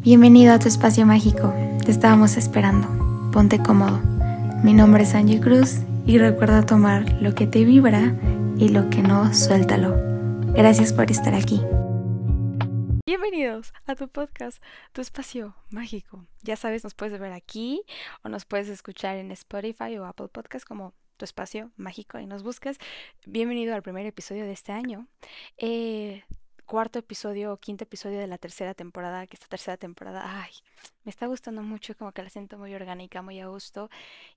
Bienvenido a tu espacio mágico. Te estábamos esperando. Ponte cómodo. Mi nombre es Angie Cruz y recuerda tomar lo que te vibra y lo que no, suéltalo. Gracias por estar aquí. Bienvenidos a tu podcast, tu espacio mágico. Ya sabes, nos puedes ver aquí o nos puedes escuchar en Spotify o Apple Podcast como tu espacio mágico y nos buscas. Bienvenido al primer episodio de este año. Eh, cuarto episodio o quinto episodio de la tercera temporada, que esta tercera temporada, ay, me está gustando mucho, como que la siento muy orgánica, muy a gusto,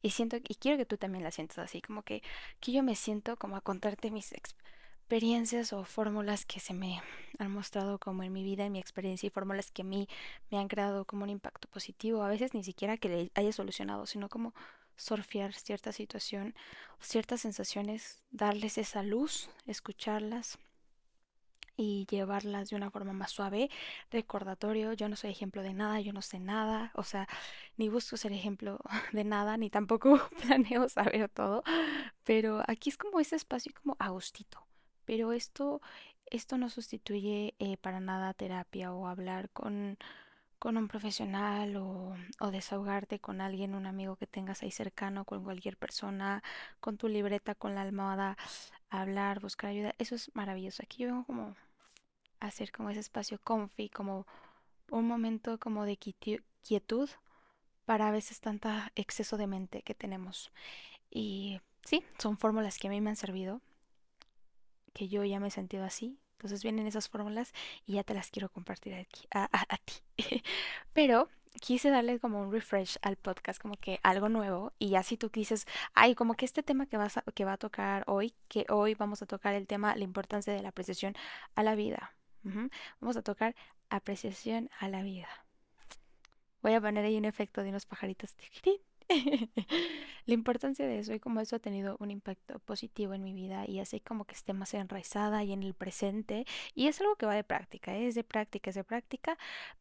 y siento, y quiero que tú también la sientas así, como que, que yo me siento como a contarte mis experiencias o fórmulas que se me han mostrado como en mi vida, en mi experiencia, y fórmulas que a mí me han creado como un impacto positivo, a veces ni siquiera que le haya solucionado, sino como surfear cierta situación, ciertas sensaciones, darles esa luz, escucharlas y llevarlas de una forma más suave. Recordatorio, yo no soy ejemplo de nada, yo no sé nada, o sea, ni busco ser ejemplo de nada, ni tampoco planeo saber todo, pero aquí es como ese espacio como agustito. Pero esto, esto no sustituye eh, para nada terapia o hablar con, con un profesional o, desahogarte con alguien, un amigo que tengas ahí cercano, con cualquier persona, con tu libreta, con la almohada, hablar, buscar ayuda. Eso es maravilloso. Aquí yo vengo como hacer como ese espacio comfy, como un momento como de quietud para a veces tanta exceso de mente que tenemos. Y sí, son fórmulas que a mí me han servido, que yo ya me he sentido así. Entonces vienen esas fórmulas y ya te las quiero compartir a, a, ti. Pero quise darle como un refresh al podcast, como que algo nuevo. Y así tú dices, ay, como que este tema que, vas que va a tocar hoy, que hoy vamos a tocar el tema, la importancia de la apreciación a la vida. Vamos a tocar apreciación a la vida. Voy a poner ahí un efecto de unos pajaritos. la importancia de eso y como eso ha tenido un impacto positivo en mi vida y así como que esté más enraizada y en el presente. Y es algo que va de práctica, ¿eh? es de práctica, es de práctica,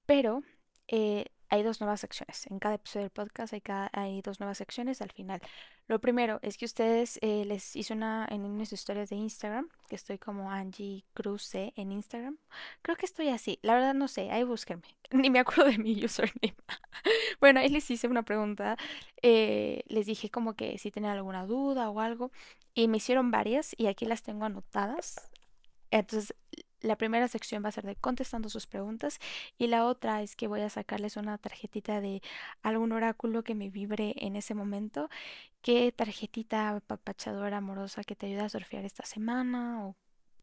pero eh, hay dos nuevas secciones. En cada episodio del podcast hay, hay dos nuevas secciones al final. Lo primero es que ustedes eh, les hice una en unas historias de Instagram, que estoy como Angie Cruz en Instagram. Creo que estoy así. La verdad no sé, ahí búsquenme. Ni me acuerdo de mi username. bueno, ahí les hice una pregunta. Eh, les dije como que si tenían alguna duda o algo. Y me hicieron varias y aquí las tengo anotadas. Entonces la primera sección va a ser de contestando sus preguntas y la otra es que voy a sacarles una tarjetita de algún oráculo que me vibre en ese momento. ¿Qué tarjetita apapachadora amorosa que te ayuda a surfear esta semana o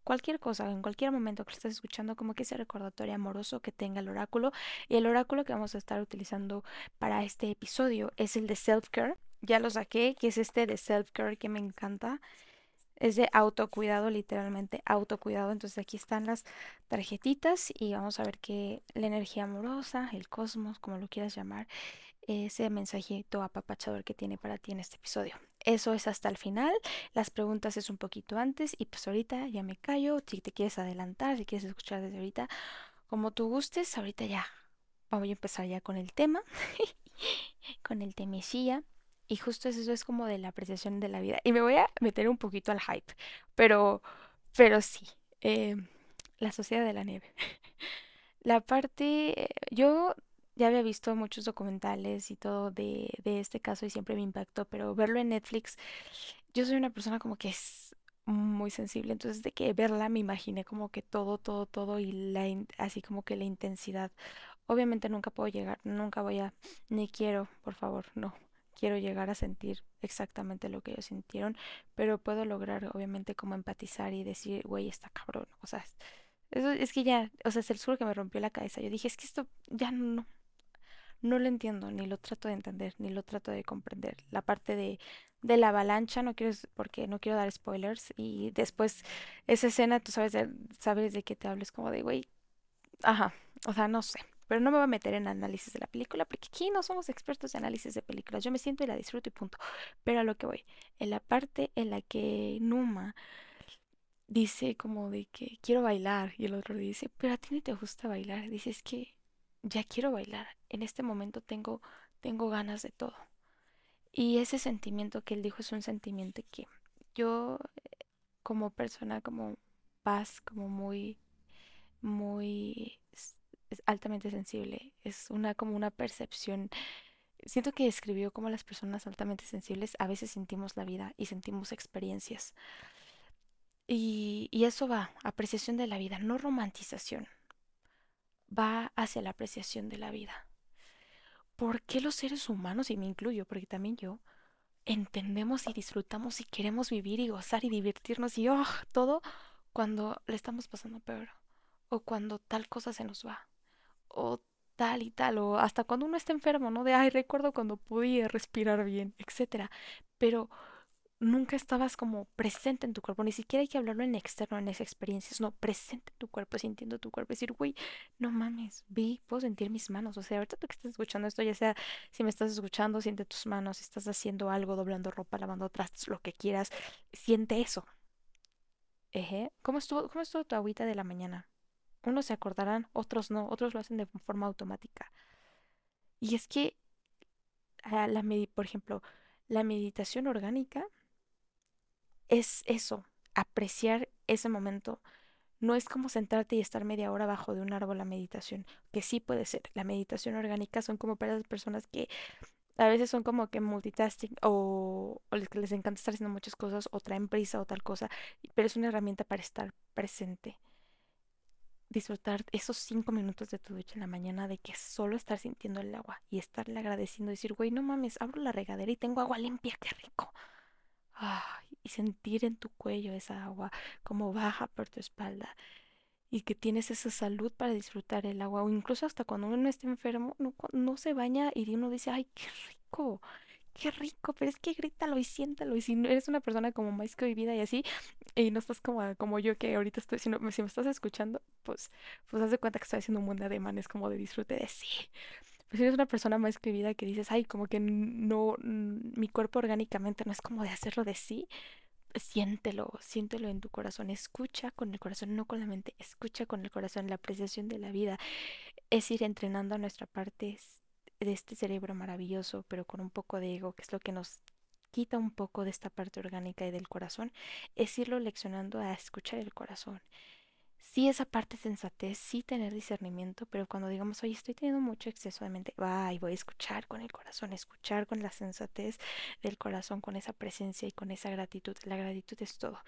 cualquier cosa, en cualquier momento que estés escuchando, como que ese recordatorio amoroso que tenga el oráculo. Y el oráculo que vamos a estar utilizando para este episodio es el de self-care. Ya lo saqué, que es este de self-care que me encanta es de autocuidado, literalmente autocuidado. Entonces aquí están las tarjetitas y vamos a ver que la energía amorosa, el cosmos, como lo quieras llamar, ese mensajito apapachador que tiene para ti en este episodio. Eso es hasta el final. Las preguntas es un poquito antes y pues ahorita ya me callo. Si te quieres adelantar, si quieres escuchar desde ahorita, como tú gustes, ahorita ya. Vamos a empezar ya con el tema, con el temesía. Y justo eso es como de la apreciación de la vida. Y me voy a meter un poquito al hype, pero, pero sí, eh, la sociedad de la nieve. la parte, yo ya había visto muchos documentales y todo de, de este caso y siempre me impactó, pero verlo en Netflix, yo soy una persona como que es muy sensible, entonces de que verla me imaginé como que todo, todo, todo y la, así como que la intensidad. Obviamente nunca puedo llegar, nunca voy a, ni quiero, por favor, no, quiero llegar a sentir exactamente lo que ellos sintieron, pero puedo lograr obviamente como empatizar y decir, güey, está cabrón, o sea, eso es que ya, o sea, es el sur que me rompió la cabeza. Yo dije, es que esto ya no, no lo entiendo, ni lo trato de entender, ni lo trato de comprender. La parte de, de la avalancha, no quiero, porque no quiero dar spoilers, y después esa escena, tú sabes de, sabes de qué te hables, como de, güey, ajá, o sea, no sé. Pero no me voy a meter en análisis de la película porque aquí no somos expertos en análisis de películas. Yo me siento y la disfruto y punto. Pero a lo que voy, en la parte en la que Numa dice como de que quiero bailar y el otro dice, pero a ti no te gusta bailar. Dice, es que ya quiero bailar. En este momento tengo, tengo ganas de todo. Y ese sentimiento que él dijo es un sentimiento que yo como persona, como paz, como muy, muy altamente sensible. Es una como una percepción. Siento que escribió como las personas altamente sensibles a veces sentimos la vida y sentimos experiencias. Y, y eso va, apreciación de la vida, no romantización. Va hacia la apreciación de la vida. ¿Por qué los seres humanos, y me incluyo, porque también yo, entendemos y disfrutamos y queremos vivir y gozar y divertirnos y oh, todo cuando le estamos pasando peor? O cuando tal cosa se nos va. O tal y tal. O hasta cuando uno está enfermo, ¿no? De, ay, recuerdo cuando podía respirar bien, etcétera. Pero nunca estabas como presente en tu cuerpo, ni siquiera hay que hablarlo en externo, en esas experiencias, no, presente en tu cuerpo, sintiendo tu cuerpo, decir, güey, no mames, vi, puedo sentir mis manos, o sea, ahorita tú que estás escuchando esto, ya sea si me estás escuchando, siente tus manos, si estás haciendo algo, doblando ropa, lavando trastes, lo que quieras, siente eso. ¿Cómo estuvo, cómo estuvo tu agüita de la mañana? Unos se acordarán, otros no, otros lo hacen de forma automática. Y es que, ah, por ejemplo, la meditación orgánica es eso, apreciar ese momento. No es como sentarte y estar media hora bajo de un árbol la meditación, que sí puede ser. La meditación orgánica son como para las personas que a veces son como que multitasking o, o les, les encanta estar haciendo muchas cosas o traen prisa o tal cosa, pero es una herramienta para estar presente. Disfrutar esos cinco minutos de tu ducha en la mañana de que solo estar sintiendo el agua y estarle agradeciendo, decir, güey, no mames, abro la regadera y tengo agua limpia, qué rico y sentir en tu cuello esa agua como baja por tu espalda y que tienes esa salud para disfrutar el agua o incluso hasta cuando uno está enfermo no, no se baña y uno dice ay qué rico qué rico, pero es que grítalo y siéntalo. Y si eres una persona como más vivida y así, y no estás como, como yo que ahorita estoy, si, si me estás escuchando, pues, pues haz de cuenta que estoy haciendo un buen de ademanes como de disfrute de sí pues eres una persona más vida que dices, ay, como que no, mi cuerpo orgánicamente no es como de hacerlo de sí, siéntelo, siéntelo en tu corazón, escucha con el corazón, no con la mente, escucha con el corazón, la apreciación de la vida es ir entrenando a nuestra parte de este cerebro maravilloso, pero con un poco de ego, que es lo que nos quita un poco de esta parte orgánica y del corazón, es irlo leccionando a escuchar el corazón sí esa parte sensatez, sí tener discernimiento, pero cuando digamos, oye, estoy teniendo mucho exceso de mente, va y voy a escuchar con el corazón, escuchar con la sensatez del corazón, con esa presencia y con esa gratitud. La gratitud es todo.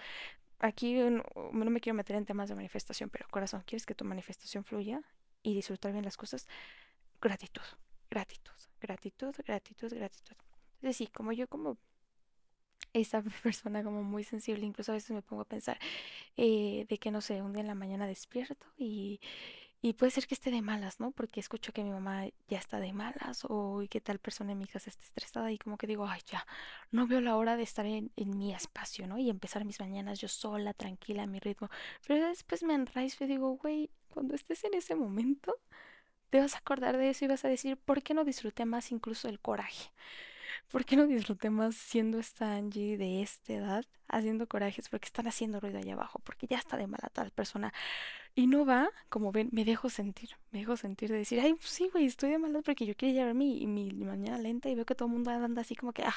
Aquí no me quiero meter en temas de manifestación, pero corazón, ¿quieres que tu manifestación fluya y disfrutar bien las cosas? Gratitud, gratitud, gratitud, gratitud, gratitud. Es decir, como yo como esa persona como muy sensible, incluso a veces me pongo a pensar eh, de que no sé, un día en la mañana despierto y, y puede ser que esté de malas, ¿no? Porque escucho que mi mamá ya está de malas o que tal persona en mi casa esté estresada y como que digo, ay, ya, no veo la hora de estar en, en mi espacio, ¿no? Y empezar mis mañanas yo sola, tranquila, a mi ritmo. Pero después me enraizo y digo, güey, cuando estés en ese momento, te vas a acordar de eso y vas a decir, ¿por qué no disfruté más incluso el coraje? ¿Por qué no disfruté más siendo esta Angie de esta edad haciendo corajes? Porque están haciendo ruido allá abajo, porque ya está de mala tal persona. Y no va, como ven, me dejo sentir, me dejo sentir de decir, ay, pues sí, güey, estoy de malas porque yo quiero llevar mi, mi, mañana lenta y veo que todo el mundo anda así como que, ah,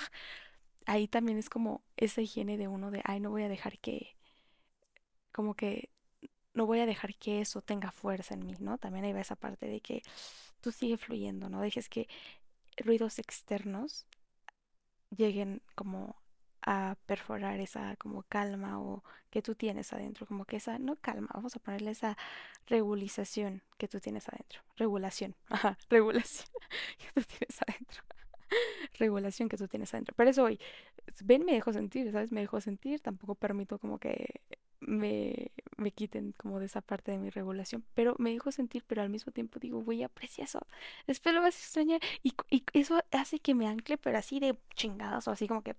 ahí también es como esa higiene de uno de, ay, no voy a dejar que, como que, no voy a dejar que eso tenga fuerza en mí, ¿no? También ahí va esa parte de que tú sigue fluyendo, no dejes que ruidos externos lleguen como a perforar esa como calma o que tú tienes adentro, como que esa, no calma, vamos a ponerle esa regulización que tú tienes adentro, regulación, ajá, regulación que tú tienes adentro, regulación que tú tienes adentro. Pero eso hoy, ven, me dejo sentir, ¿sabes? Me dejo sentir, tampoco permito como que me, me quiten como de esa parte de mi regulación, pero me dejo sentir, pero al mismo tiempo digo, voy a apreciar eso, después lo vas a extrañar y, y eso hace que me ancle, pero así de chingadas o así como que...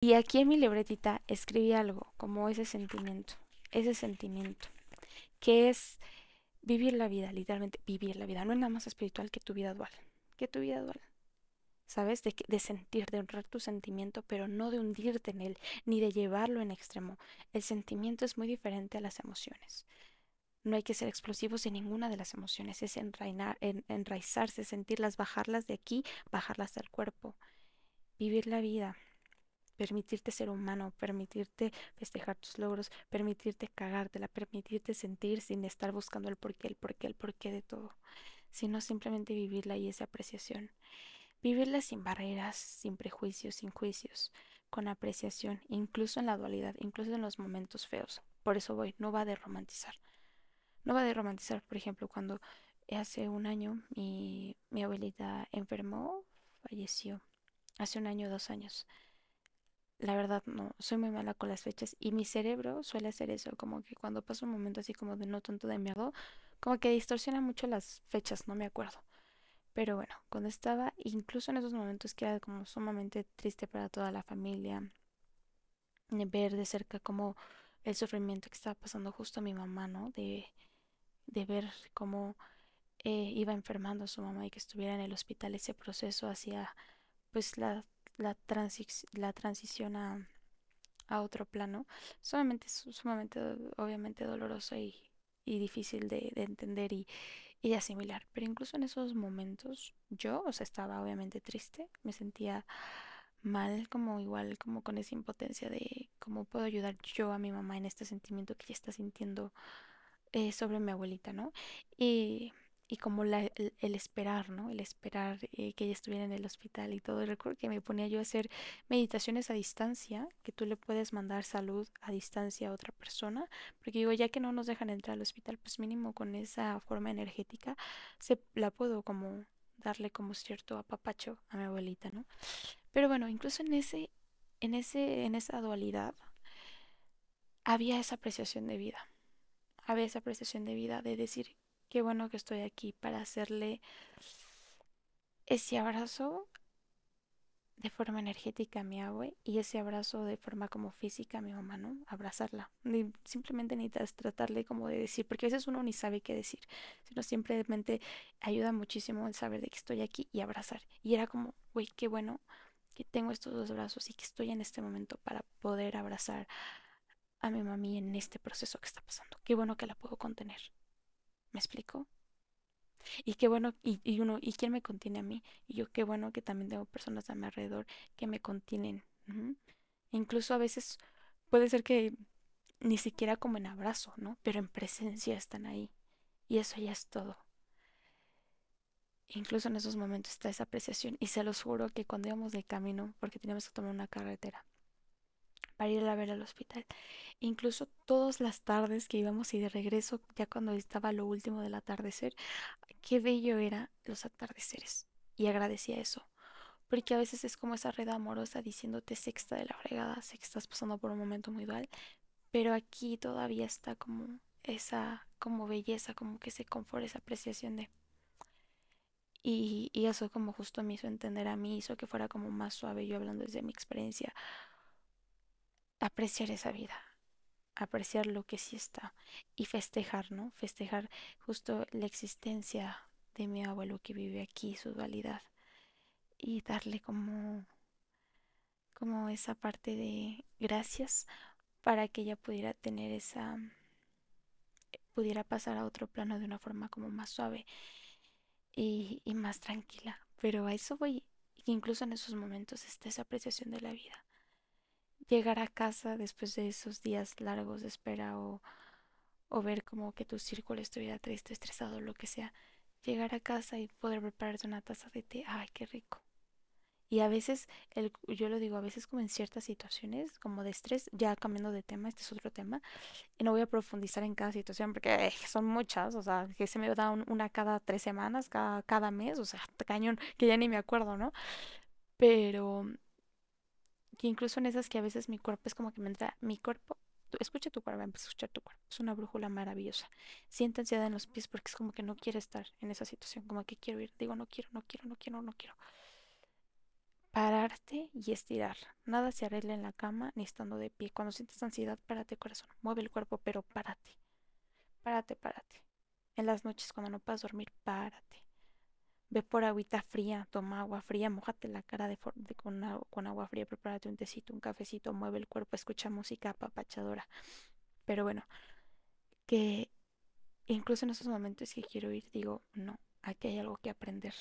Y aquí en mi libretita escribí algo, como ese sentimiento, ese sentimiento, que es vivir la vida, literalmente vivir la vida, no es nada más espiritual que tu vida dual, que tu vida dual. ¿Sabes? De, de sentir, de honrar tu sentimiento, pero no de hundirte en él, ni de llevarlo en extremo. El sentimiento es muy diferente a las emociones. No hay que ser explosivos en ninguna de las emociones, es enrainar, en, enraizarse, sentirlas, bajarlas de aquí, bajarlas al cuerpo, vivir la vida, permitirte ser humano, permitirte festejar tus logros, permitirte cagártela, permitirte sentir sin estar buscando el porqué, el porqué, el porqué de todo, sino simplemente vivirla y esa apreciación. Vivirla sin barreras, sin prejuicios, sin juicios, con apreciación, incluso en la dualidad, incluso en los momentos feos. Por eso voy, no va de romantizar. No va de romantizar, por ejemplo, cuando hace un año mi, mi abuelita enfermó, falleció. Hace un año, dos años. La verdad, no, soy muy mala con las fechas y mi cerebro suele hacer eso, como que cuando pasa un momento así como de no tanto de miedo, como que distorsiona mucho las fechas, no me acuerdo. Pero bueno, cuando estaba, incluso en esos momentos que era como sumamente triste para toda la familia, ver de cerca como el sufrimiento que estaba pasando justo a mi mamá, ¿no? De, de ver cómo eh, iba enfermando a su mamá y que estuviera en el hospital, ese proceso hacia pues la, la, la transición a, a, otro plano, sumamente, sumamente obviamente doloroso y, y difícil de, de entender y, y asimilar. Pero incluso en esos momentos yo, o sea, estaba obviamente triste, me sentía mal, como igual, como con esa impotencia de cómo puedo ayudar yo a mi mamá en este sentimiento que ella está sintiendo eh, sobre mi abuelita, ¿no? Y, y como la, el, esperar, ¿no? El esperar eh, que ella estuviera en el hospital y todo. Recuerdo que me ponía yo a hacer meditaciones a distancia, que tú le puedes mandar salud a distancia a otra persona, porque digo, ya que no nos dejan entrar al hospital, pues mínimo con esa forma energética se la puedo como darle como cierto apapacho a mi abuelita, ¿no? Pero bueno, incluso en ese, en ese, en esa dualidad había esa apreciación de vida había esa apreciación de vida, de decir, qué bueno que estoy aquí para hacerle ese abrazo de forma energética a mi abue y ese abrazo de forma como física a mi mamá, ¿no? Abrazarla. Ni, simplemente ni tratarle como de decir, porque a veces uno ni sabe qué decir, sino simplemente ayuda muchísimo el saber de que estoy aquí y abrazar. Y era como, güey, qué bueno que tengo estos dos brazos y que estoy en este momento para poder abrazar a mi mami en este proceso que está pasando. Qué bueno que la puedo contener. ¿Me explico? Y qué bueno, y, y, uno, ¿y quién me contiene a mí? Y yo qué bueno que también tengo personas a mi alrededor que me contienen. Incluso a veces puede ser que ni siquiera como en abrazo, ¿no? Pero en presencia están ahí. Y eso ya es todo. Incluso en esos momentos está esa apreciación. Y se los juro que cuando íbamos de camino, porque teníamos que tomar una carretera, para ir a ver al hospital. Incluso todas las tardes que íbamos y de regreso, ya cuando estaba lo último del atardecer, qué bello era los atardeceres. Y agradecía eso. Porque a veces es como esa red amorosa diciéndote sexta de la fregada, que estás pasando por un momento muy dual, pero aquí todavía está como esa como belleza, como que se confort, esa apreciación de... Y, y eso como justo me hizo entender a mí, hizo que fuera como más suave yo hablando desde mi experiencia, apreciar esa vida, apreciar lo que sí está y festejar, ¿no? Festejar justo la existencia de mi abuelo que vive aquí, su dualidad y darle como como esa parte de gracias para que ella pudiera tener esa pudiera pasar a otro plano de una forma como más suave y, y más tranquila. Pero a eso voy, incluso en esos momentos está esa apreciación de la vida llegar a casa después de esos días largos de espera o, o ver como que tu círculo estuviera triste, estresado, lo que sea, llegar a casa y poder prepararte una taza de té, ay, qué rico. Y a veces, el, yo lo digo, a veces como en ciertas situaciones, como de estrés, ya cambiando de tema, este es otro tema, y no voy a profundizar en cada situación porque son muchas, o sea, que se me da una cada tres semanas, cada, cada mes, o sea, cañón, que ya ni me acuerdo, ¿no? Pero que incluso en esas que a veces mi cuerpo es como que me entra, mi cuerpo, escucha tu cuerpo, empieza a escuchar tu cuerpo, es una brújula maravillosa. Siente ansiedad en los pies porque es como que no quiere estar en esa situación, como que quiero ir, digo no quiero, no quiero, no quiero, no quiero. Pararte y estirar. Nada se arregla en la cama ni estando de pie. Cuando sientes ansiedad, párate corazón, mueve el cuerpo, pero párate. Párate, párate. En las noches cuando no puedas dormir, párate. Ve por agüita fría, toma agua fría, mojate la cara de, con, agua fría, prepárate un tecito, un cafecito, mueve el cuerpo, escucha música apapachadora. Pero bueno, que incluso en esos momentos que quiero ir, digo, no, aquí hay algo que aprender.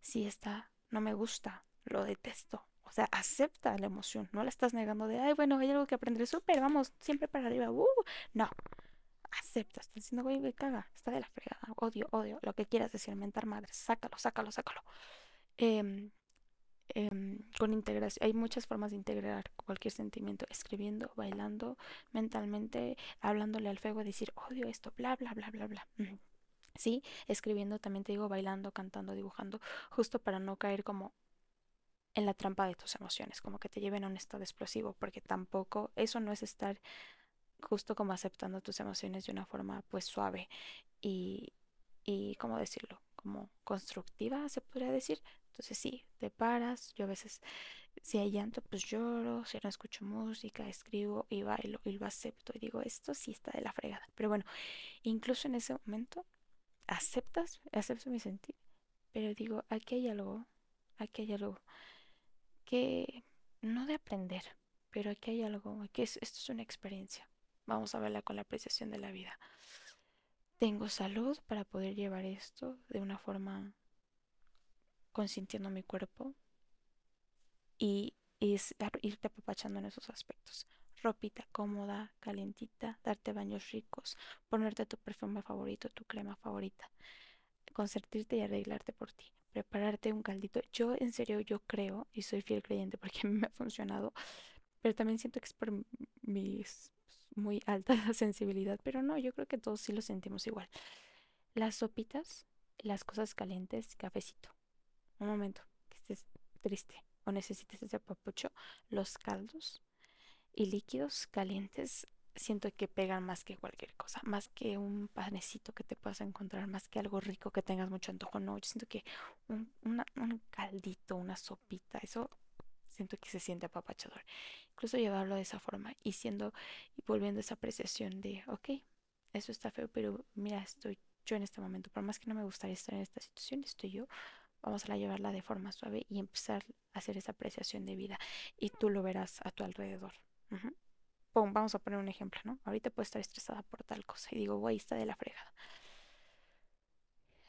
Si está, no me gusta, lo detesto, O sea, acepta la emoción, no la estás negando de, ay, bueno, hay algo que aprender, súper, vamos, siempre para arriba, uh, no, acepta, estás diciendo, güey, me caga, está de la fregada, odio, odio, lo que quieras decir, mentar madre, sácalo, sácalo, sácalo. Em, em, con integración, hay muchas formas de integrar cualquier sentimiento, escribiendo, bailando, mentalmente, hablándole al fuego, decir, odio esto, bla, bla, bla, bla, bla. Sí, escribiendo también te digo, bailando, cantando, dibujando, justo para no caer como en la trampa de tus emociones, como que te lleven a un estado explosivo, porque tampoco eso no es estar justo como aceptando tus emociones de una forma pues suave y, y ¿cómo decirlo? Como constructiva, se podría decir. Entonces sí, te paras, yo a veces, si hay llanto, pues lloro, si no escucho música, escribo y bailo y lo acepto y digo, esto sí está de la fregada. Pero bueno, incluso en ese momento, aceptas, acepto mi sentir, pero digo, aquí hay algo, aquí hay algo que no de aprender, pero aquí hay algo, que es, esto es una experiencia. Vamos a verla con la apreciación de la vida. Tengo salud para poder llevar esto de una forma consintiendo mi cuerpo y, irte apapachando en esos aspectos. Ropita cómoda, calientita, darte baños ricos, ponerte tu perfume favorito, tu crema favorita, consentirte y arreglarte por ti, prepararte un caldito. Yo en serio, yo creo y soy fiel creyente porque a mí me ha funcionado, pero también siento que es por mis muy alta sensibilidad, pero no, yo creo que todos sí lo sentimos igual. Las sopitas, las cosas calientes, cafecito. Un momento, que estés triste o necesites ese papucho, los caldos y líquidos calientes siento que pegan más que cualquier cosa, más que un panecito que te puedas encontrar, más que algo rico que tengas mucho antojo. No, yo siento que un, un caldito, una sopita, eso siento que se siente apapachador. Incluso llevarlo de esa forma y siendo y volviendo esa apreciación de, ok, eso está feo, pero mira, estoy yo en este momento, por más que no me gustaría estar en esta situación, estoy yo, vamos a llevarla de forma suave y empezar a hacer esa apreciación de vida y tú lo verás a tu alrededor. vamos a poner un ejemplo, ¿no? Ahorita puedo estar estresada por tal cosa y digo, güey, está de la fregada.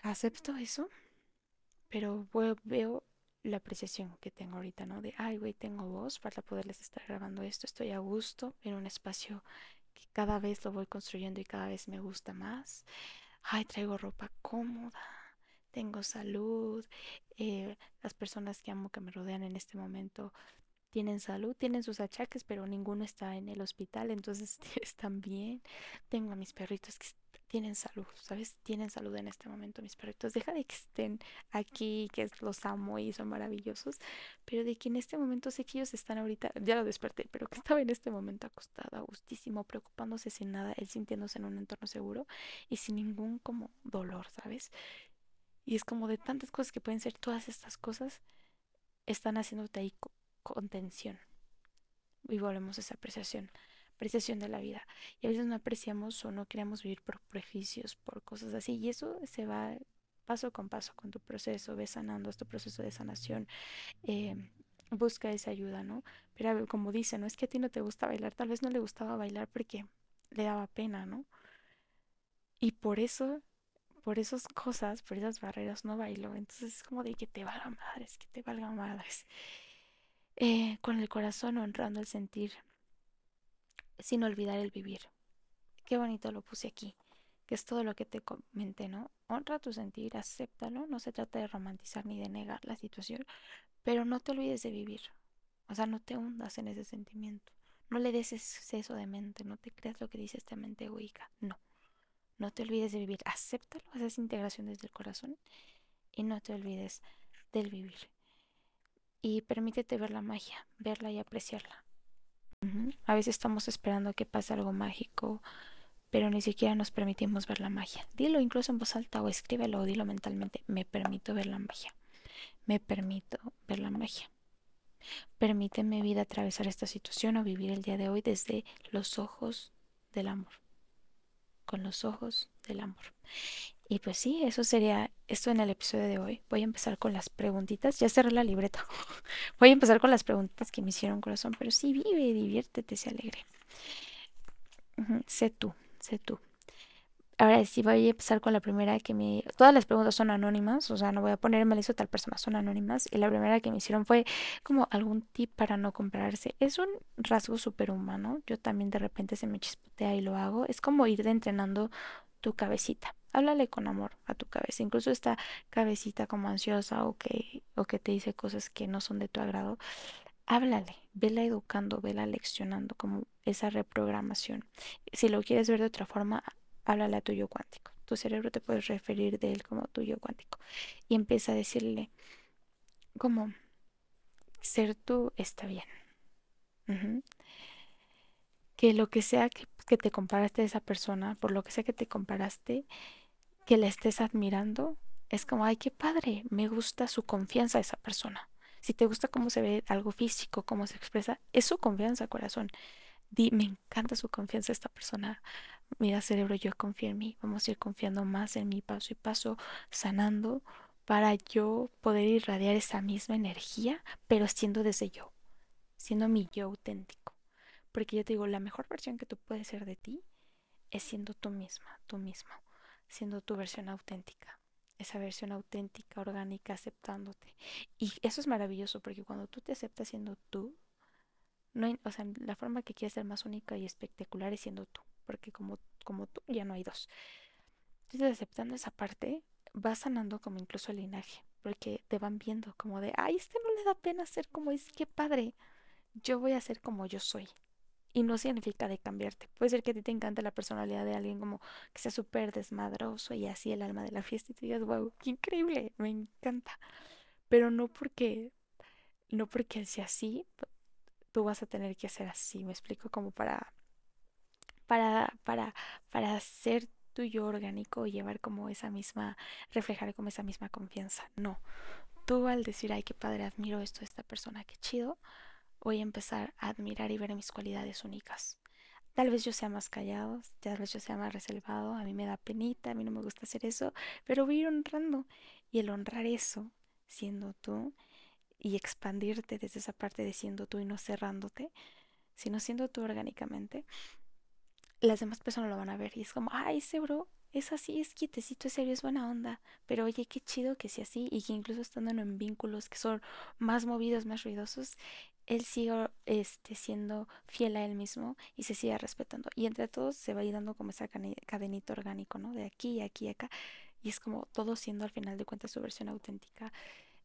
Acepto eso, pero veo la apreciación que tengo ahorita, ¿no? De, ay, güey, tengo voz para poderles estar grabando esto, estoy a gusto en un espacio que cada vez lo voy construyendo y cada vez me gusta más. Ay, traigo ropa cómoda, tengo salud, eh, las personas que amo que me rodean en este momento tienen salud, tienen sus achaques, pero ninguno está en el hospital, entonces están bien. Tengo a mis perritos que tienen salud, ¿sabes? Tienen salud en este momento mis perritos. Deja de que estén aquí, que los amo y son maravillosos, pero de que en este momento sé que ellos están ahorita, ya lo desperté, pero que estaba en este momento acostada, gustísimo, preocupándose sin nada, él sintiéndose en un entorno seguro y sin ningún como dolor, ¿sabes? Y es como de tantas cosas que pueden ser todas estas cosas, están haciéndote ahí contención. Y volvemos a esa apreciación apreciación de la vida. Y a veces no apreciamos o no queremos vivir por prejuicios, por cosas así. Y eso se va paso con paso con tu proceso, ves sanando, este proceso de sanación. Eh, busca esa ayuda, ¿no? Pero como dice, no es que a ti no te gusta bailar, tal vez no le gustaba bailar porque le daba pena, ¿no? Y por eso, por esas cosas, por esas barreras no bailo. Entonces es como de que te valga madres, que te valga madres. Eh, con el corazón honrando el sentir sin olvidar el vivir. Qué bonito lo puse aquí, que es todo lo que te comenté, ¿no? Honra tu sentir, acéptalo, no se trata de romantizar ni de negar la situación, pero no te olvides de vivir. O sea, no te hundas en ese sentimiento. No le des exceso de mente, no te creas lo que dice esta mente egoica. No. No te olvides de vivir. Acéptalo, haz esa integración desde el corazón y no te olvides del vivir. Y permítete ver la magia, verla y apreciarla. A veces estamos esperando que pase algo mágico, pero ni siquiera nos permitimos ver la magia. Dilo incluso en voz alta o escríbelo o dilo mentalmente. Me permito ver la magia. Me permito ver la magia. Permíteme vida atravesar esta situación o vivir el día de hoy desde los ojos del amor. Con los ojos del amor. Y pues sí, eso sería esto en el episodio de hoy. Voy a empezar con las preguntitas. Ya cerré la libreta. Voy a empezar con las preguntas que me hicieron corazón. Pero sí, vive, diviértete, se alegre. sé tú, sé tú. Ahora sí voy a empezar con la primera que me... Todas las preguntas son anónimas, o sea, no voy a poner me la hizo tal persona, son anónimas. Y la primera que me hicieron fue como algún tip para no comprarse. Es un rasgo superhumano. Yo también de repente se me chispotea y lo hago. Es como ir entrenando tu cabecita. Háblale con amor a tu cabeza. Incluso esta cabecita como ansiosa o que, o que te dice cosas que no son de tu agrado. Háblale, vela educando, vela leccionando, como esa reprogramación. Si lo quieres ver de otra forma, háblale a tu yo cuántico. Tu cerebro te puede referir de él como tu yo cuántico. Y empieza a decirle, como, ser tú está bien. Que lo que sea que, que te comparaste de esa persona, por lo que sea que te comparaste, que la estés admirando, es como, ay, qué padre, me gusta su confianza a esa persona. Si te gusta cómo se ve algo físico, cómo se expresa, es su confianza, corazón. Di, me encanta su confianza esta persona. Mira, cerebro, yo confío en mí. Vamos a ir confiando más en mí paso y paso, sanando para yo poder irradiar esa misma energía, pero siendo desde yo, siendo mi yo auténtico. Porque yo te digo, la mejor versión que tú puedes ser de ti es siendo tú misma, tú mismo, siendo tu versión auténtica. Esa versión auténtica, orgánica, aceptándote. Y eso es maravilloso porque cuando tú te aceptas siendo tú, no o sea, la forma que quieres ser más única y espectacular es siendo tú porque como, como tú ya no hay dos. Entonces aceptando esa parte, vas sanando como incluso el linaje, porque te van viendo como de, ay, este no le da pena ser como es, qué padre, yo voy a ser como yo soy. Y no significa de cambiarte. Puede ser que a ti te encante la personalidad de alguien como que sea súper desmadroso y así el alma de la fiesta y te digas, wow, qué increíble, me encanta. Pero no porque, no porque él sea así, tú vas a tener que ser así, me explico, como para para, para, para ser tuyo orgánico y llevar como esa misma, reflejar como esa misma confianza. No, tú al decir, ay, qué padre, admiro esto de esta persona, qué chido, voy a empezar a admirar y ver mis cualidades únicas. Tal vez yo sea más callado, tal vez yo sea más reservado, a mí me da penita, a mí no me gusta hacer eso, pero voy a ir honrando. Y el honrar eso, siendo tú, y expandirte desde esa parte de siendo tú y no cerrándote, sino siendo tú orgánicamente, las demás personas lo van a ver y es como, ay, ese bro es así, es quietecito, es serio, es buena onda. Pero oye, qué chido que sea así y que incluso estando en vínculos que son más movidos, más ruidosos, él siga este, siendo fiel a él mismo y se siga respetando. Y entre todos se va a ir dando como esa cadenita orgánico, ¿no? De aquí, aquí, acá. Y es como todo siendo al final de cuentas su versión auténtica.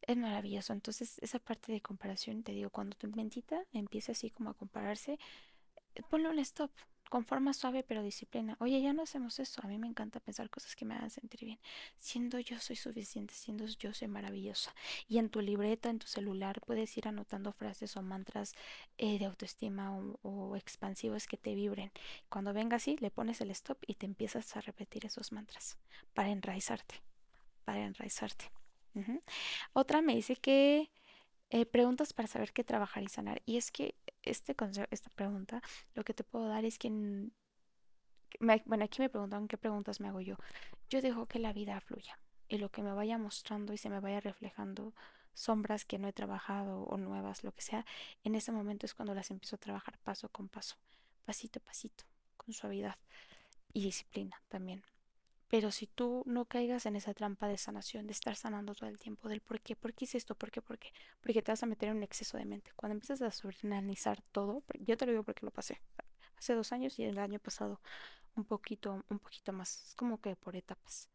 Es maravilloso. Entonces, esa parte de comparación, te digo, cuando tu mentita empieza así como a compararse, ponle un stop con forma suave pero disciplina. Oye, ya no hacemos eso. A mí me encanta pensar cosas que me hagan sentir bien. Siendo yo soy suficiente, siendo yo soy maravillosa. Y en tu libreta, en tu celular, puedes ir anotando frases o mantras eh, de autoestima o, expansivos que te vibren. Cuando venga así, le pones el stop y te empiezas a repetir esos mantras para enraizarte. Para enraizarte. Otra me dice que eh, preguntas para saber qué trabajar y sanar. Y es que este esta pregunta, lo que te puedo dar es que, bueno, aquí me preguntan qué preguntas me hago yo. Yo dejo que la vida fluya y lo que me vaya mostrando y se me vaya reflejando sombras que no he trabajado o nuevas, lo que sea, en ese momento es cuando las empiezo a trabajar paso con paso, pasito a pasito, con suavidad y disciplina también. Pero si tú no caigas en esa trampa de sanación, de estar sanando todo el tiempo, del por qué, por qué hice esto, por qué, por qué, porque te vas a meter en un exceso de mente. Cuando empiezas a sobreanalizar todo, yo te lo digo porque lo pasé hace dos años y el año pasado un poquito, un poquito más, es como que por etapas,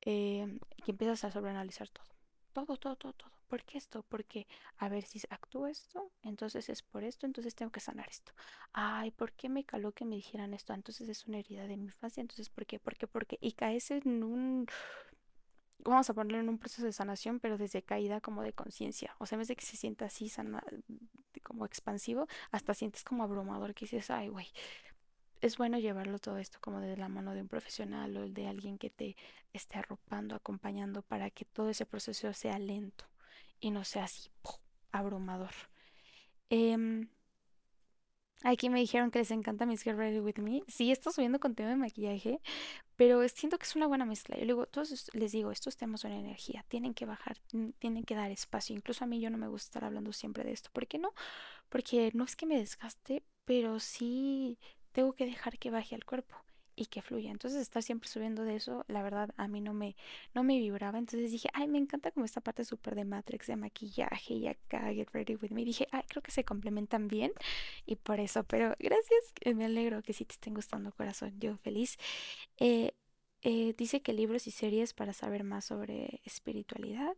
eh, y empiezas a sobreanalizar todo, todo, todo, todo, todo. ¿Por qué esto? Porque, a ver, si actúo esto, entonces es por esto, entonces tengo que sanar esto. Ay, ¿por qué me caló que me dijeran esto? Entonces es una herida de mi infancia, entonces ¿por qué? ¿Por qué? ¿Por qué? Y caes en un, vamos a ponerlo en un proceso de sanación, pero desde caída como de conciencia. O sea, en vez de que se sienta así, como expansivo, hasta sientes como abrumador, que dices, ay, güey, es bueno llevarlo todo esto como de la mano de un profesional o de alguien que te esté arropando, acompañando para que todo ese proceso sea lento y no sea así abrumador. Em, aquí me dijeron que les encanta mis Get Ready With Me. Sí, estoy subiendo contenido de maquillaje, pero siento que es una buena mezcla. Yo digo, todos les digo, estos temas son energía, tienen que bajar, tienen que dar espacio. Incluso a mí yo no me gusta estar hablando siempre de esto. ¿Por qué no? Porque no es que me desgaste, pero sí tengo que dejar que baje al cuerpo. Y que fluya. Entonces estar siempre subiendo de eso, la verdad a mí no me, no me vibraba. Entonces dije, ay, me encanta como esta parte súper de Matrix, de maquillaje y acá, get ready with me. Dije, ay, creo que se complementan bien y por eso, pero gracias, me alegro que sí te estén gustando corazón, yo feliz. Eh, eh, dice que libros y series para saber más sobre espiritualidad.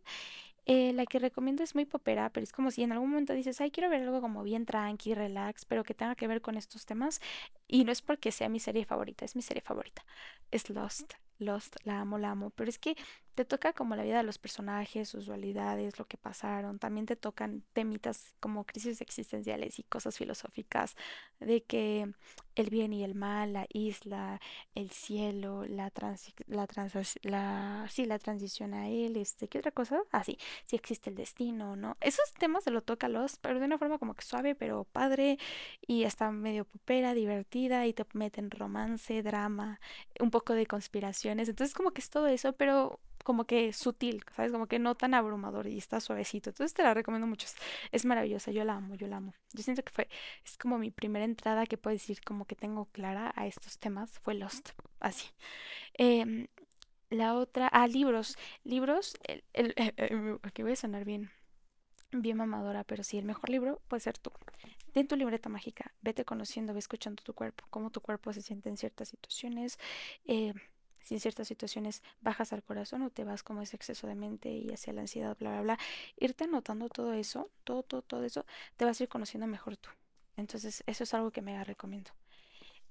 Eh, la que recomiendo es muy popera, pero es como si en algún momento dices, ay, quiero ver algo como bien tranqui, relax, pero que tenga que ver con estos temas. Y no es porque sea mi serie favorita, es mi serie favorita. Es Lost. Lost, la amo, la amo. Pero es que te toca como la vida de los personajes, sus dualidades, lo que pasaron. También te tocan temitas como crisis existenciales y cosas filosóficas de que el bien y el mal, la isla, el cielo, la la, la sí, la transición a él, este, ¿qué otra cosa? Ah, sí, si existe el destino, ¿no? Esos temas se lo toca a los, pero de una forma como que suave, pero padre y hasta medio popera, divertida y te meten romance, drama, un poco de conspiraciones. Entonces como que es todo eso, pero como que sutil, ¿sabes? Como que no tan abrumador y está suavecito. Entonces te la recomiendo mucho. Es, maravillosa, yo la amo, yo la amo. Yo siento que fue, es como mi primera entrada que puedo decir como que tengo clara a estos temas, fue Lost, así. Em, la otra, ah, libros, libros, el, el, aquí voy a sonar bien, bien mamadora, pero sí, el mejor libro puede ser tú. Ten tu libreta mágica, vete conociendo, ve escuchando tu cuerpo, cómo tu cuerpo se siente en ciertas situaciones. Eh, si en ciertas situaciones bajas al corazón o te vas como ese exceso de mente y hacia la ansiedad, bla, bla, bla, irte anotando todo eso, todo, todo, todo eso, te vas a ir conociendo mejor tú. Entonces, eso es algo que me recomiendo.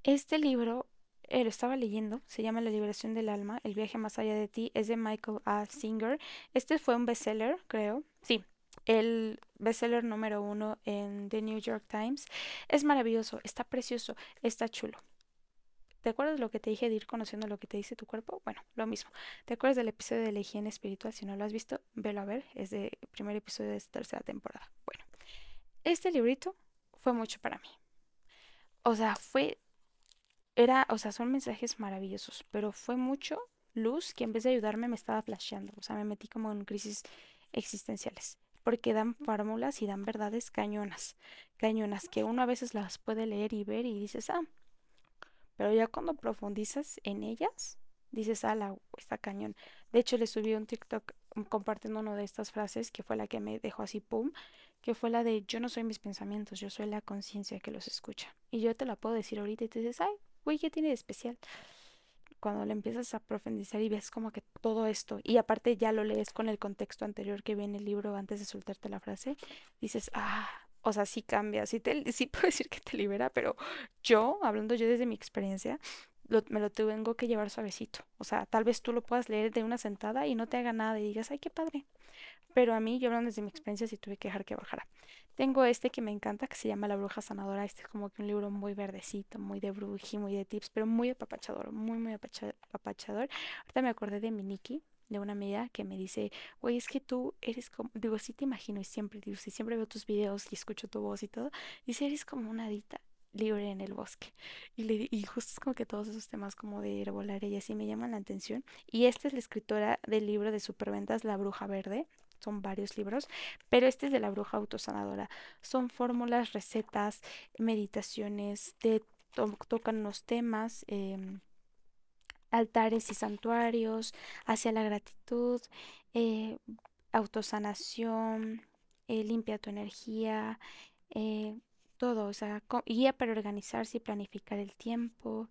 Este libro eh, lo estaba leyendo, se llama La liberación del alma, El viaje más allá de ti, es de Michael A. Singer. Este fue un bestseller, creo. Sí, el bestseller número uno en The New York Times. Es maravilloso, está precioso, está chulo. ¿Te acuerdas de lo que te dije de ir conociendo lo que te dice tu cuerpo? Bueno, lo mismo. ¿Te acuerdas del episodio de la higiene espiritual? Si no lo has visto, velo a ver. Es el primer episodio de esta tercera temporada. Bueno, este librito fue mucho para mí. O sea, fue. Era, o sea, son mensajes maravillosos, pero fue mucho luz que en vez de ayudarme me estaba flasheando. O sea, me metí como en crisis existenciales. Porque dan fórmulas y dan verdades cañonas. Cañonas que uno a veces las puede leer y ver y dices, ah, pero ya cuando profundizas en ellas, dices, ala, está cañón. De hecho, le subí un TikTok compartiendo una de estas frases que fue la que me dejó así, pum, que fue la de yo no soy mis pensamientos, yo soy la conciencia que los escucha. Y yo te la puedo decir ahorita y te dices, ay, güey, ¿qué tiene de especial? Cuando le empiezas a profundizar y ves como que todo esto, y aparte ya lo lees con el contexto anterior que viene el libro antes de soltarte la frase, dices, ah, o sea, sí cambia, sí, te, sí puedo decir que te libera, pero yo, hablando yo desde mi experiencia, me lo tengo que llevar suavecito. O sea, tal vez tú lo puedas leer de una sentada y no te haga nada y digas, ay, qué padre. Pero a mí, yo hablando desde mi experiencia, sí tuve que dejar que bajara. Tengo este que me encanta, que se llama La Bruja Sanadora. Este es como que un libro muy verdecito, muy de bruji, muy de tips, pero muy apapachador, muy, muy apapachador. Ahorita me acordé de mi Nikki, de una amiga que me dice, güey, es que tú eres como, digo, sí te imagino y siempre, digo, si siempre veo tus videos y escucho tu voz y todo, dice, eres como una adita libre en el bosque. Y, le, y justo es como que todos esos temas como de herbolaria y así me llaman la atención. Y esta es la escritora del libro de superventas, La Bruja Verde. Son varios libros, pero este es de la bruja autosanadora. Son fórmulas, recetas, meditaciones, te tocan unos temas. Eh, altares y santuarios, hacia la gratitud, eh, autosanación, eh, limpia tu energía, eh, todo, o sea, guía para organizarse y planificar el tiempo.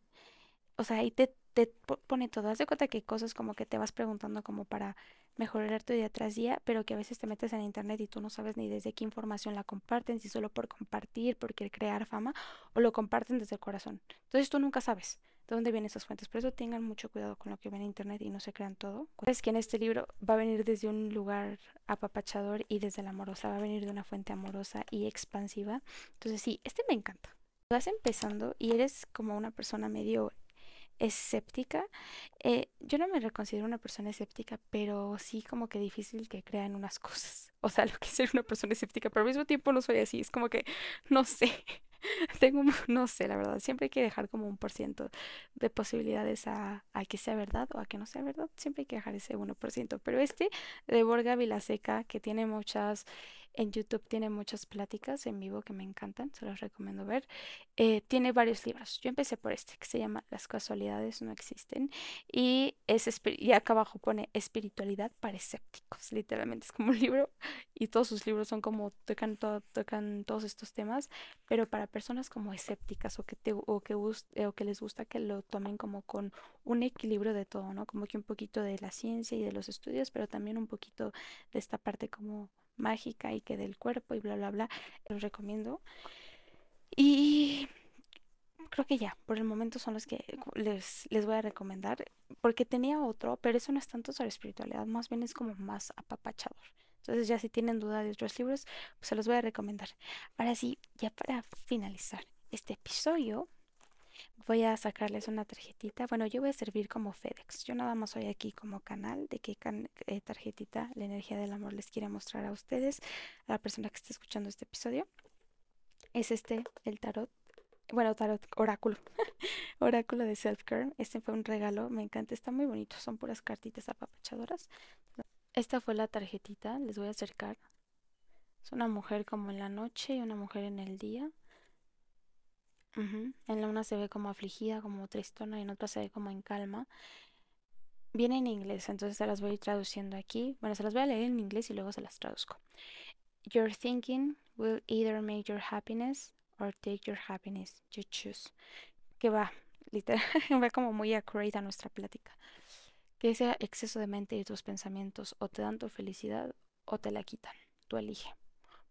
O sea, ahí te, te pone todo. Haz de cuenta que hay cosas como que te vas preguntando como para mejorar tu día tras día, pero que a veces te metes en internet y tú no sabes ni desde qué información la comparten, si solo por compartir, por crear fama, o lo comparten desde el corazón. Entonces tú nunca sabes de dónde vienen esas fuentes. Por eso tengan mucho cuidado con lo que ven en internet y no se crean todo. Es que en este libro va a venir desde un lugar apapachador y desde la amorosa, va a venir de una fuente amorosa y expansiva. Entonces sí, este me encanta. Vas empezando y eres como una persona medio escéptica. Eh, yo no me considero una persona escéptica, pero sí como que difícil que crean unas cosas. O sea, lo que es ser una persona escéptica, pero al mismo tiempo no soy así. Es como que, no sé, tengo, no sé, la verdad, siempre hay que dejar como un por ciento de posibilidades a, a, que sea verdad o a que no sea verdad, siempre hay que dejar ese 1%, pero este de Borga Vilaseca, que tiene muchas En YouTube tiene muchas pláticas en vivo que me encantan, se los recomiendo ver. Eh, tiene varios libros. Yo empecé por este que se llama Las casualidades no existen y, es, y acá abajo pone espiritualidad para escépticos. Literalmente es como un libro y todos sus libros son como tocan, tocan todos estos temas, pero para personas como escépticas o que, te, o, que o que les gusta que lo tomen como con un equilibrio de todo, ¿no? Como que un poquito de la ciencia y de los estudios, pero también un poquito de esta parte como mágica y que del cuerpo y bla, bla, bla. Los recomiendo. Y creo que ya, por el momento son los que les, les voy a recomendar, porque tenía otro, pero eso no es tanto sobre espiritualidad, más bien es como más apapachador. Entonces ya si tienen duda de otros libros, pues se los voy a recomendar. Ahora sí, ya para finalizar este episodio, voy a sacarles una tarjetita. Bueno, yo voy a servir como FedEx. Yo nada más soy aquí como canal de qué eh, tarjetita la energía del amor les quiere mostrar a ustedes, a la persona que esté escuchando este episodio. Es este, el tarot. Bueno, tarot, oráculo. oráculo de self-care. Este fue un regalo, me encanta, está muy bonito. Son puras cartitas apapachadoras. Esta fue la tarjetita, les voy a acercar. Es una mujer como en la noche y una mujer en el día. En la una se ve como afligida, como tristona, y en otra se ve como en calma. Viene en inglés, entonces se las voy a ir traduciendo aquí. Bueno, se las voy a leer en inglés y luego se las traduzco. Your thinking will either make your happiness or take your happiness. You choose. Que va, literal, va como muy accurate a nuestra plática. Que ese exceso de mente y tus pensamientos o te dan tu felicidad o te la quitan. Tú elige.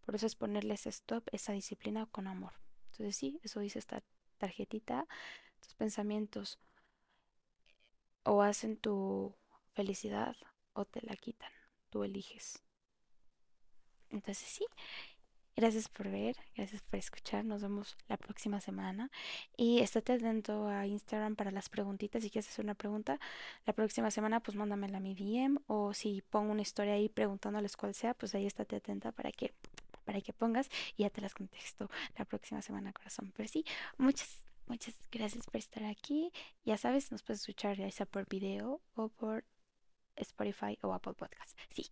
Por eso es ponerles stop, esa disciplina con amor. Entonces sí, eso dice esta tarjetita. Tus pensamientos o hacen tu felicidad o te la quitan. Tú eliges. Entonces sí, gracias por ver, gracias por escuchar. Nos vemos la próxima semana. Y estate atento a Instagram para las preguntitas. Si quieres hacer una pregunta, la próxima semana pues mándamela a mi DM. O si pongo una historia ahí preguntándoles cuál sea, pues ahí estate atenta para que para que pongas y ya te las contesto la próxima semana, corazón. Pero sí, muchas, muchas gracias por estar aquí. Ya sabes, nos puedes escuchar ya sea por video o por Spotify o Apple Podcast. Sí,